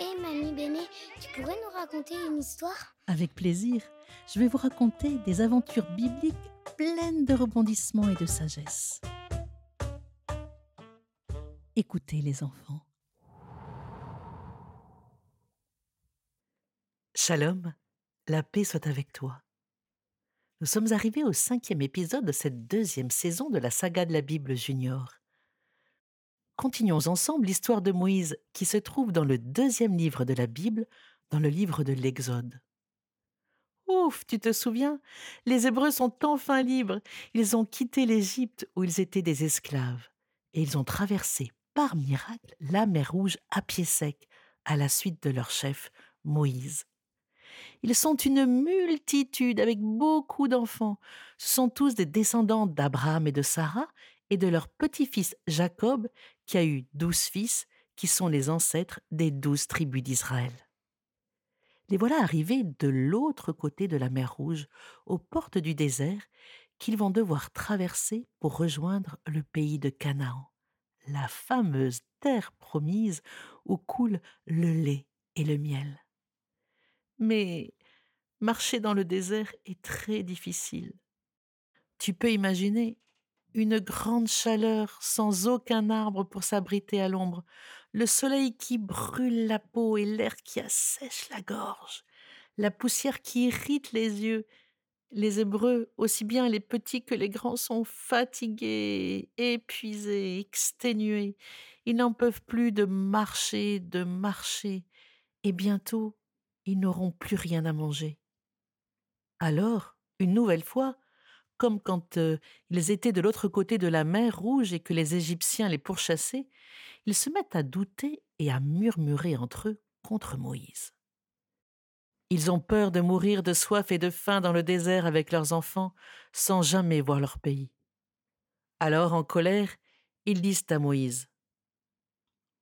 Hé Mamie Béné, tu pourrais nous raconter une histoire? Avec plaisir, je vais vous raconter des aventures bibliques pleines de rebondissements et de sagesse. Écoutez les enfants. Shalom, la paix soit avec toi. Nous sommes arrivés au cinquième épisode de cette deuxième saison de la saga de la Bible junior. Continuons ensemble l'histoire de Moïse qui se trouve dans le deuxième livre de la Bible, dans le livre de l'Exode. Ouf, tu te souviens? Les Hébreux sont enfin libres. Ils ont quitté l'Égypte où ils étaient des esclaves. Et ils ont traversé, par miracle, la mer Rouge à pied sec, à la suite de leur chef, Moïse. Ils sont une multitude avec beaucoup d'enfants. Ce sont tous des descendants d'Abraham et de Sarah et de leur petit-fils Jacob, qui a eu douze fils, qui sont les ancêtres des douze tribus d'Israël. Les voilà arrivés de l'autre côté de la mer Rouge, aux portes du désert, qu'ils vont devoir traverser pour rejoindre le pays de Canaan, la fameuse terre promise où coule le lait et le miel. Mais marcher dans le désert est très difficile. Tu peux imaginer une grande chaleur sans aucun arbre pour s'abriter à l'ombre, le soleil qui brûle la peau et l'air qui assèche la gorge, la poussière qui irrite les yeux. Les Hébreux, aussi bien les petits que les grands, sont fatigués, épuisés, exténués. Ils n'en peuvent plus de marcher, de marcher, et bientôt ils n'auront plus rien à manger. Alors, une nouvelle fois, comme quand ils étaient de l'autre côté de la mer Rouge et que les Égyptiens les pourchassaient, ils se mettent à douter et à murmurer entre eux contre Moïse. Ils ont peur de mourir de soif et de faim dans le désert avec leurs enfants sans jamais voir leur pays. Alors, en colère, ils disent à Moïse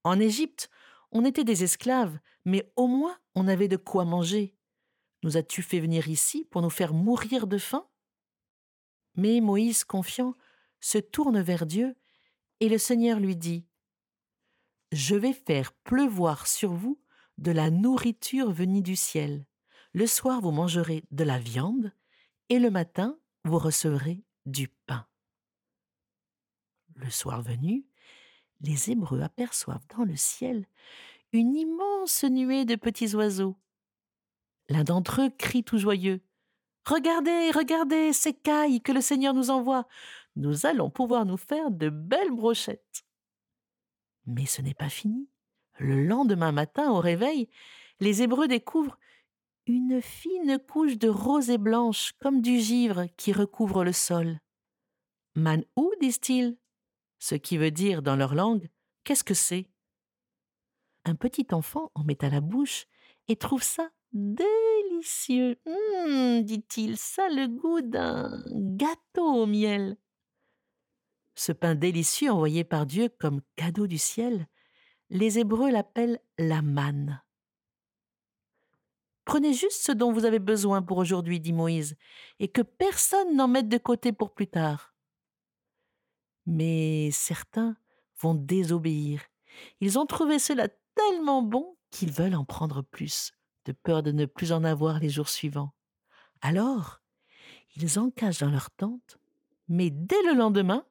En Égypte, on était des esclaves, mais au moins on avait de quoi manger. Nous as-tu fait venir ici pour nous faire mourir de faim? Mais Moïse, confiant, se tourne vers Dieu, et le Seigneur lui dit Je vais faire pleuvoir sur vous de la nourriture venue du ciel. Le soir, vous mangerez de la viande, et le matin, vous recevrez du pain. Le soir venu, les Hébreux aperçoivent dans le ciel une immense nuée de petits oiseaux. L'un d'entre eux crie tout joyeux Regardez, regardez, ces cailles que le Seigneur nous envoie. Nous allons pouvoir nous faire de belles brochettes. Mais ce n'est pas fini. Le lendemain matin, au réveil, les Hébreux découvrent une fine couche de rosée blanche comme du givre qui recouvre le sol. Manou, disent-ils, ce qui veut dire dans leur langue Qu'est-ce que c'est? Un petit enfant en met à la bouche et trouve ça Délicieux. Hum, dit-il, ça le goût d'un gâteau au miel. Ce pain délicieux envoyé par Dieu comme cadeau du ciel, les Hébreux l'appellent la manne. Prenez juste ce dont vous avez besoin pour aujourd'hui, dit Moïse, et que personne n'en mette de côté pour plus tard. Mais certains vont désobéir. Ils ont trouvé cela tellement bon qu'ils veulent en prendre plus de peur de ne plus en avoir les jours suivants. Alors, ils en dans leur tente, mais dès le lendemain,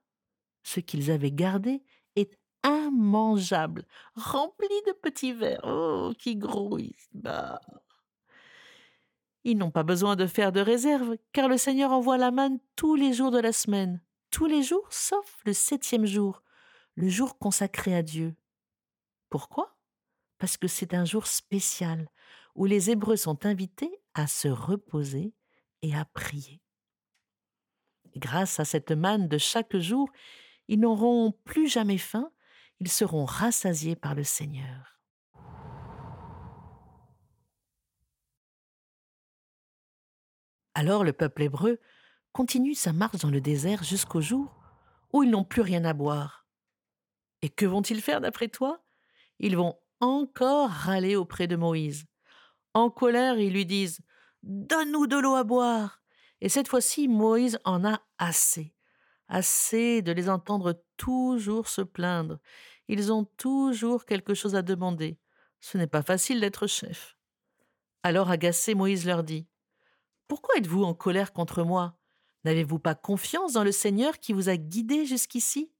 ce qu'ils avaient gardé est immangeable, rempli de petits vers, oh, qui grouillent. Ils n'ont pas besoin de faire de réserve, car le Seigneur envoie la manne tous les jours de la semaine, tous les jours sauf le septième jour, le jour consacré à Dieu. Pourquoi? Parce que c'est un jour spécial où les Hébreux sont invités à se reposer et à prier. grâce à cette manne de chaque jour, ils n'auront plus jamais faim, ils seront rassasiés par le Seigneur. Alors le peuple hébreu continue sa marche dans le désert jusqu'au jour où ils n'ont plus rien à boire. Et que vont-ils faire d'après toi? Ils vont encore râler auprès de Moïse. En colère, ils lui disent Donne-nous de l'eau à boire. Et cette fois-ci, Moïse en a assez. Assez de les entendre toujours se plaindre. Ils ont toujours quelque chose à demander. Ce n'est pas facile d'être chef. Alors agacé, Moïse leur dit Pourquoi êtes-vous en colère contre moi? N'avez-vous pas confiance dans le Seigneur qui vous a guidé jusqu'ici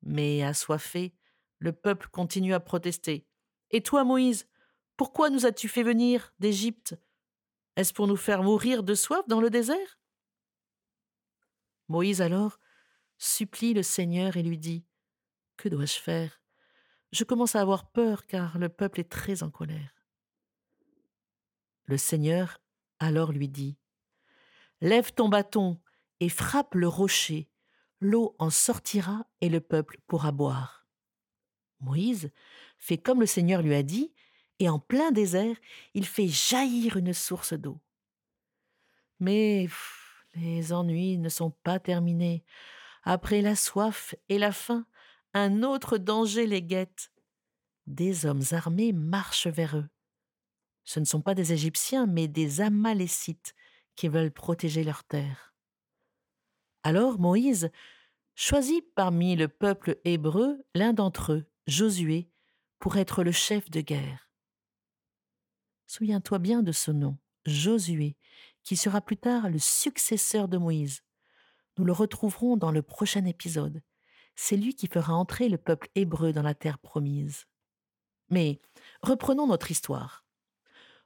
Mais assoiffé, le peuple continue à protester. Et toi, Moïse, pourquoi nous as-tu fait venir d'Égypte? Est-ce pour nous faire mourir de soif dans le désert? Moïse alors supplie le Seigneur et lui dit Que dois-je faire? Je commence à avoir peur car le peuple est très en colère. Le Seigneur alors lui dit Lève ton bâton et frappe le rocher, l'eau en sortira et le peuple pourra boire. Moïse fait comme le Seigneur lui a dit, et en plein désert, il fait jaillir une source d'eau. Mais les ennuis ne sont pas terminés. Après la soif et la faim, un autre danger les guette. Des hommes armés marchent vers eux. Ce ne sont pas des Égyptiens, mais des Amalécites qui veulent protéger leur terre. Alors Moïse choisit parmi le peuple hébreu l'un d'entre eux, Josué, pour être le chef de guerre. Souviens-toi bien de ce nom, Josué, qui sera plus tard le successeur de Moïse. Nous le retrouverons dans le prochain épisode. C'est lui qui fera entrer le peuple hébreu dans la terre promise. Mais reprenons notre histoire.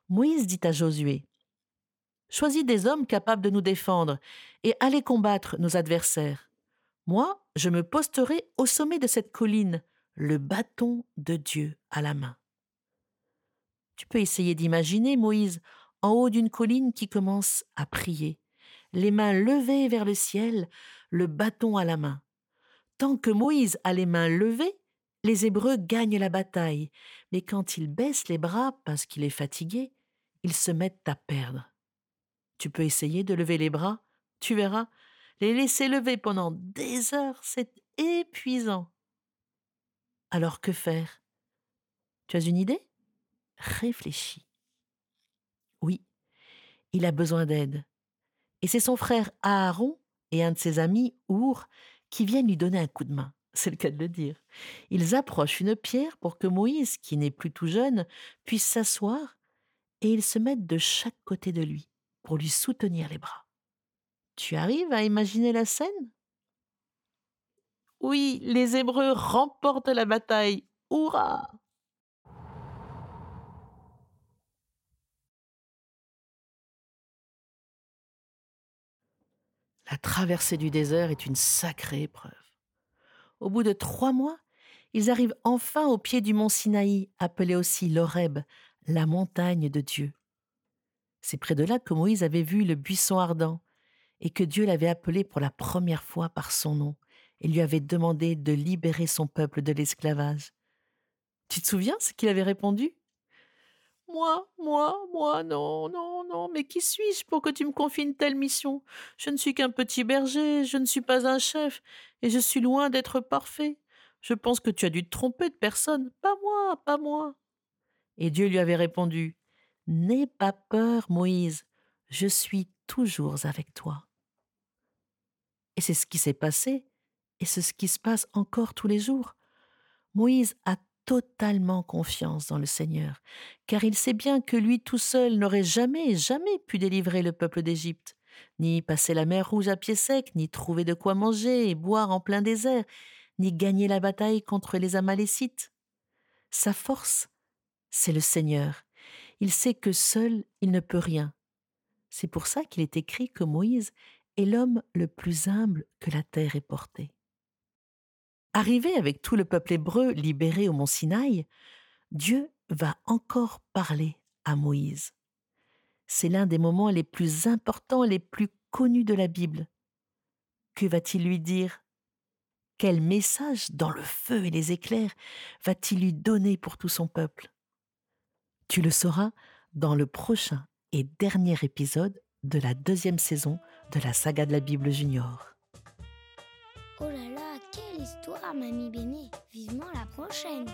Moïse dit à Josué Choisis des hommes capables de nous défendre et allez combattre nos adversaires. Moi, je me posterai au sommet de cette colline, le bâton de Dieu à la main. Tu peux essayer d'imaginer Moïse en haut d'une colline qui commence à prier, les mains levées vers le ciel, le bâton à la main. Tant que Moïse a les mains levées, les Hébreux gagnent la bataille, mais quand il baisse les bras parce qu'il est fatigué, ils se mettent à perdre. Tu peux essayer de lever les bras, tu verras, les laisser lever pendant des heures, c'est épuisant. Alors que faire? Tu as une idée? Réfléchis. Oui, il a besoin d'aide. Et c'est son frère Aaron et un de ses amis, Our, qui viennent lui donner un coup de main. C'est le cas de le dire. Ils approchent une pierre pour que Moïse, qui n'est plus tout jeune, puisse s'asseoir, et ils se mettent de chaque côté de lui pour lui soutenir les bras. Tu arrives à imaginer la scène? Oui, les Hébreux remportent la bataille. Hurrah La traversée du désert est une sacrée épreuve. Au bout de trois mois, ils arrivent enfin au pied du mont Sinaï, appelé aussi l'Horeb, la montagne de Dieu. C'est près de là que Moïse avait vu le buisson ardent et que Dieu l'avait appelé pour la première fois par son nom et lui avait demandé de libérer son peuple de l'esclavage. Tu te souviens ce qu'il avait répondu Moi, moi, moi, non, non, non, mais qui suis-je pour que tu me confies une telle mission? Je ne suis qu'un petit berger, je ne suis pas un chef, et je suis loin d'être parfait. Je pense que tu as dû te tromper de personne, pas moi, pas moi. Et Dieu lui avait répondu N'aie pas peur, Moïse, je suis toujours avec toi. Et c'est ce qui s'est passé, et c'est ce qui se passe encore tous les jours. Moïse a totalement confiance dans le Seigneur, car il sait bien que lui tout seul n'aurait jamais, jamais pu délivrer le peuple d'Égypte, ni passer la mer Rouge à pied sec, ni trouver de quoi manger et boire en plein désert, ni gagner la bataille contre les Amalécites. Sa force, c'est le Seigneur, il sait que seul il ne peut rien. C'est pour ça qu'il est écrit que Moïse est l'homme le plus humble que la terre ait porté. Arrivé avec tout le peuple hébreu libéré au mont Sinaï, Dieu va encore parler à Moïse. C'est l'un des moments les plus importants, les plus connus de la Bible. Que va-t-il lui dire? Quel message dans le feu et les éclairs va-t-il lui donner pour tout son peuple? Tu le sauras dans le prochain et dernier épisode de la deuxième saison de la saga de la Bible Junior. Oh histoire, Mamie Béné. Vivement la prochaine